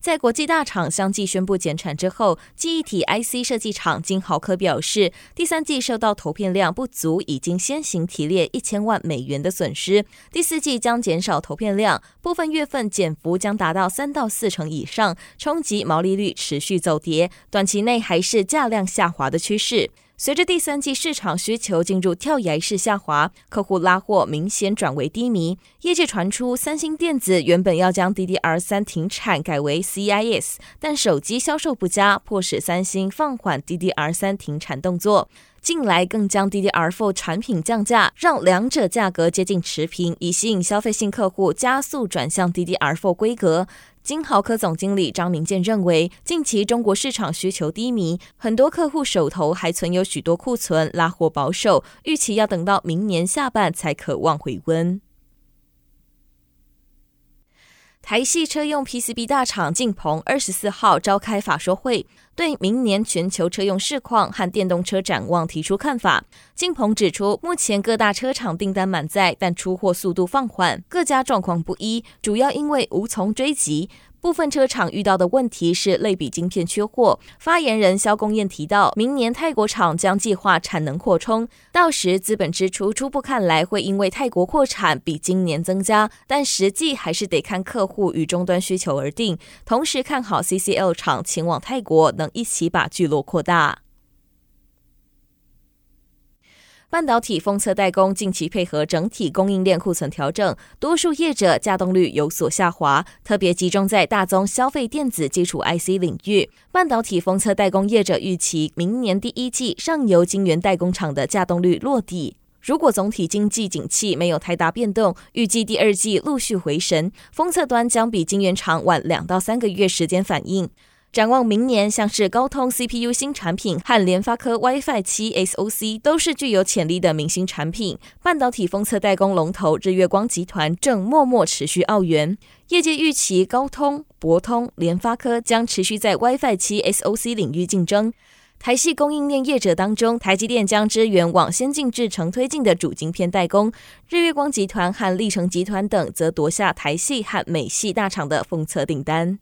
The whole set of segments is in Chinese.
在国际大厂相继宣布减产之后，记忆体 IC 设计厂金豪科表示，第三季受到投片量不足，已经先行提列一千万美元的损失，第四季将减少投片量，部分月份减幅将达到三到四成以上，冲击毛利率持续走跌，短期内还是价量下滑的趋势。随着第三季市场需求进入跳崖式下滑，客户拉货明显转为低迷。业界传出，三星电子原本要将 DDR3 停产，改为 CIS，但手机销售不佳，迫使三星放缓 DDR3 停产动作。近来更将 DDR4 产品降价，让两者价格接近持平，以吸引消费性客户加速转向 DDR4 规格。金豪科总经理张明健认为，近期中国市场需求低迷，很多客户手头还存有许多库存，拉货保守，预期要等到明年下半才可望回温。台系车用 PCB 大厂劲鹏二十四号召开法说会，对明年全球车用市况和电动车展望提出看法。劲鹏指出，目前各大车厂订单满载，但出货速度放缓，各家状况不一，主要因为无从追及。部分车厂遇到的问题是类比晶片缺货。发言人肖公彦提到，明年泰国厂将计划产能扩充，到时资本支出初步看来会因为泰国扩产比今年增加，但实际还是得看客户与终端需求而定。同时看好 CCL 厂前往泰国，能一起把聚落扩大。半导体封测代工近期配合整体供应链库存调整，多数业者稼动率有所下滑，特别集中在大宗消费电子基础 IC 领域。半导体封测代工业者预期，明年第一季上游晶圆代工厂的稼动率落地。如果总体经济景气没有太大变动，预计第二季陆续回神，封测端将比晶圆厂晚两到三个月时间反应。展望明年，像是高通 CPU 新产品和联发科 WiFi 七 SoC 都是具有潜力的明星产品。半导体封测代工龙头日月光集团正默默持续奥援，业界预期高通、博通、联发科将持续在 WiFi 七 SoC 领域竞争。台系供应链业者当中，台积电将支援往先进制程推进的主晶片代工，日月光集团和力成集团等则夺下台系和美系大厂的封测订单。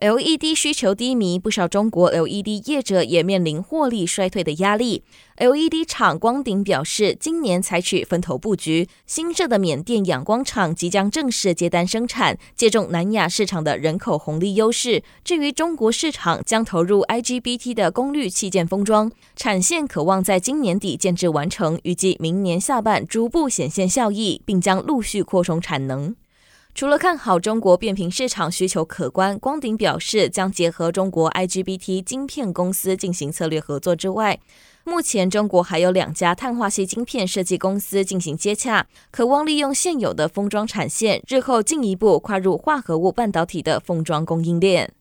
LED 需求低迷，不少中国 LED 业者也面临获利衰退的压力。LED 厂光鼎表示，今年采取分头布局，新设的缅甸阳光厂即将正式接单生产，借重南亚市场的人口红利优势。至于中国市场，将投入 IGBT 的功率器件封装，产线可望在今年底建制完成，预计明年下半逐步显现效益，并将陆续扩充产能。除了看好中国变频市场需求可观，光鼎表示将结合中国 IGBT 晶片公司进行策略合作之外，目前中国还有两家碳化矽晶片设计公司进行接洽，渴望利用现有的封装产线，日后进一步跨入化合物半导体的封装供应链。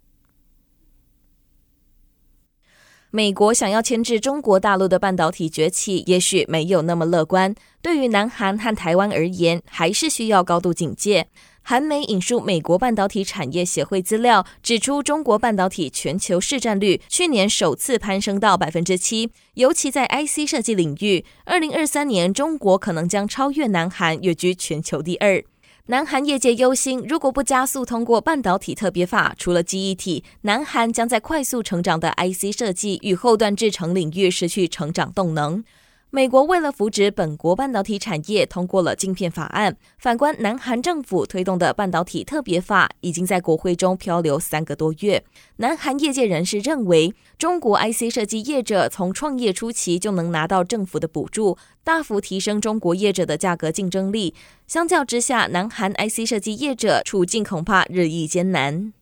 美国想要牵制中国大陆的半导体崛起，也许没有那么乐观。对于南韩和台湾而言，还是需要高度警戒。韩媒引述美国半导体产业协会资料，指出中国半导体全球市占率去年首次攀升到百分之七，尤其在 IC 设计领域，二零二三年中国可能将超越南韩，跃居全球第二。南韩业界忧心，如果不加速通过半导体特别法，除了记忆体，南韩将在快速成长的 IC 设计与后段制程领域失去成长动能。美国为了扶植本国半导体产业，通过了晶片法案。反观南韩政府推动的半导体特别法，已经在国会中漂流三个多月。南韩业界人士认为，中国 IC 设计业者从创业初期就能拿到政府的补助，大幅提升中国业者的价格竞争力。相较之下，南韩 IC 设计业者处境恐怕日益艰难。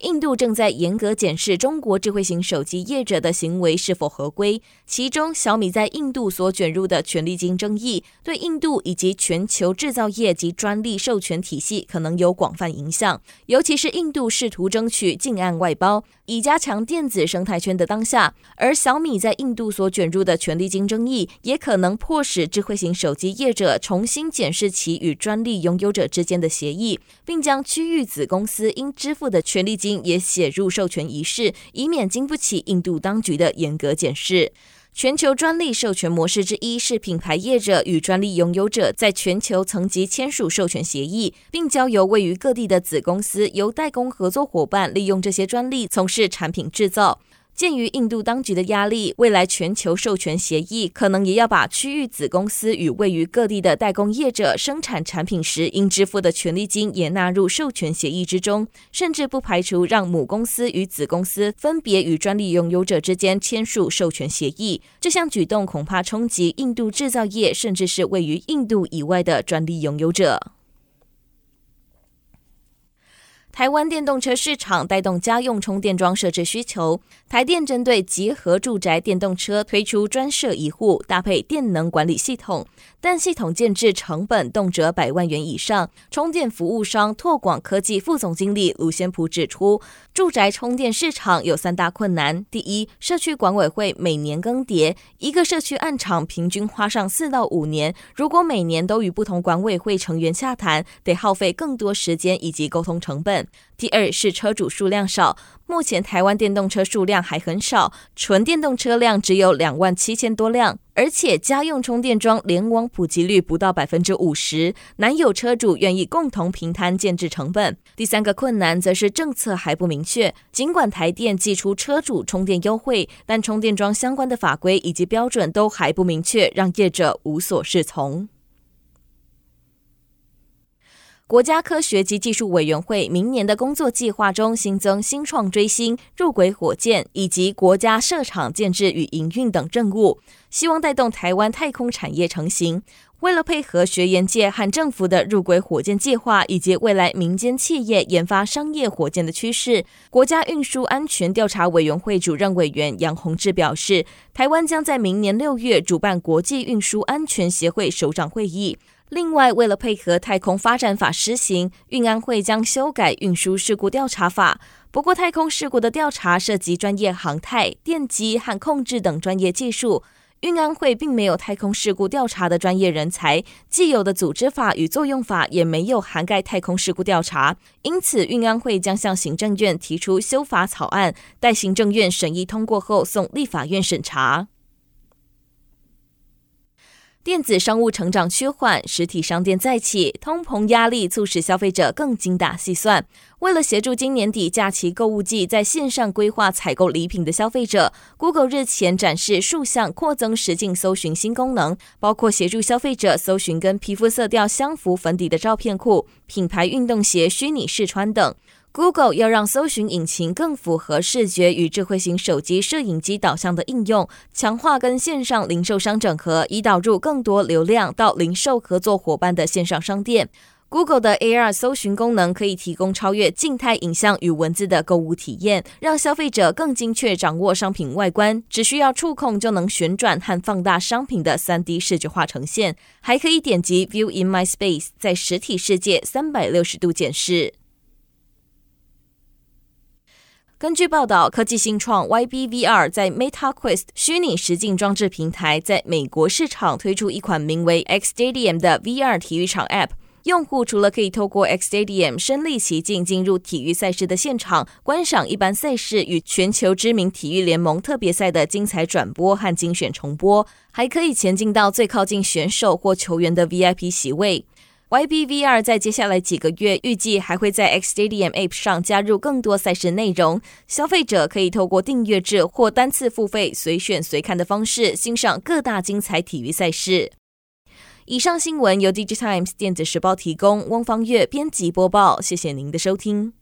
印度正在严格检视中国智慧型手机业者的行为是否合规，其中小米在印度所卷入的权利金争议，对印度以及全球制造业及专利授权体系可能有广泛影响。尤其是印度试图争取近岸外包，以加强电子生态圈的当下，而小米在印度所卷入的权利金争议，也可能迫使智慧型手机业者重新检视其与专利拥有者之间的协议，并将区域子公司应支付的权利金。也写入授权仪式，以免经不起印度当局的严格检视。全球专利授权模式之一是品牌业者与专利拥有者在全球层级签署授权协议，并交由位于各地的子公司由代工合作伙伴利用这些专利从事产品制造。鉴于印度当局的压力，未来全球授权协议可能也要把区域子公司与位于各地的代工业者生产产品时应支付的权利金也纳入授权协议之中，甚至不排除让母公司与子公司分别与专利拥有者之间签署授权协议。这项举动恐怕冲击印度制造业，甚至是位于印度以外的专利拥有者。台湾电动车市场带动家用充电桩设置需求，台电针对集合住宅电动车推出专设一户，搭配电能管理系统，但系统建置成本动辄百万元以上。充电服务商拓广科技副总经理卢先普指出，住宅充电市场有三大困难：第一，社区管委会每年更迭，一个社区案场平均花上四到五年，如果每年都与不同管委会成员洽谈，得耗费更多时间以及沟通成本。第二是车主数量少，目前台湾电动车数量还很少，纯电动车辆只有两万七千多辆，而且家用充电桩联网普及率不到百分之五十，难有车主愿意共同平摊建置成本。第三个困难则是政策还不明确，尽管台电寄出车主充电优惠，但充电桩相关的法规以及标准都还不明确，让业者无所适从。国家科学及技术委员会明年的工作计划中新增新创追星、入轨火箭以及国家设厂建置与营运等任务，希望带动台湾太空产业成型。为了配合学研界和政府的入轨火箭计划，以及未来民间企业研发商业火箭的趋势，国家运输安全调查委员会主任委员杨宏志表示，台湾将在明年六月主办国际运输安全协会首长会议。另外，为了配合太空发展法施行，运安会将修改运输事故调查法。不过，太空事故的调查涉及专业航太、电机和控制等专业技术，运安会并没有太空事故调查的专业人才，既有的组织法与作用法也没有涵盖太空事故调查。因此，运安会将向行政院提出修法草案，待行政院审议通过后送立法院审查。电子商务成长趋缓，实体商店再起，通膨压力促使消费者更精打细算。为了协助今年底假期购物季在线上规划采购礼品的消费者，Google 日前展示数项扩增实境搜寻新功能，包括协助消费者搜寻跟皮肤色调相符粉底的照片库、品牌运动鞋虚拟试穿等。Google 要让搜寻引擎更符合视觉与智慧型手机摄影机导向的应用，强化跟线上零售商整合，以导入更多流量到零售合作伙伴的线上商店。Google 的 AR 搜寻功能可以提供超越静态影像与文字的购物体验，让消费者更精确掌握商品外观，只需要触控就能旋转和放大商品的 3D 视觉化呈现，还可以点击 View in My Space，在实体世界三百六十度检视。根据报道，科技新创 YBVR 在 MetaQuest 虚拟实境装置平台在美国市场推出一款名为 XStadium 的 VR 体育场 App。用户除了可以透过 XStadium 身临其境进入体育赛事的现场，观赏一般赛事与全球知名体育联盟特别赛的精彩转播和精选重播，还可以前进到最靠近选手或球员的 VIP 席位。YBVR 在接下来几个月预计还会在 XStadium App 上加入更多赛事内容，消费者可以透过订阅制或单次付费随选随看的方式欣赏各大精彩体育赛事。以上新闻由 DigiTimes 电子时报提供，汪方月编辑播报，谢谢您的收听。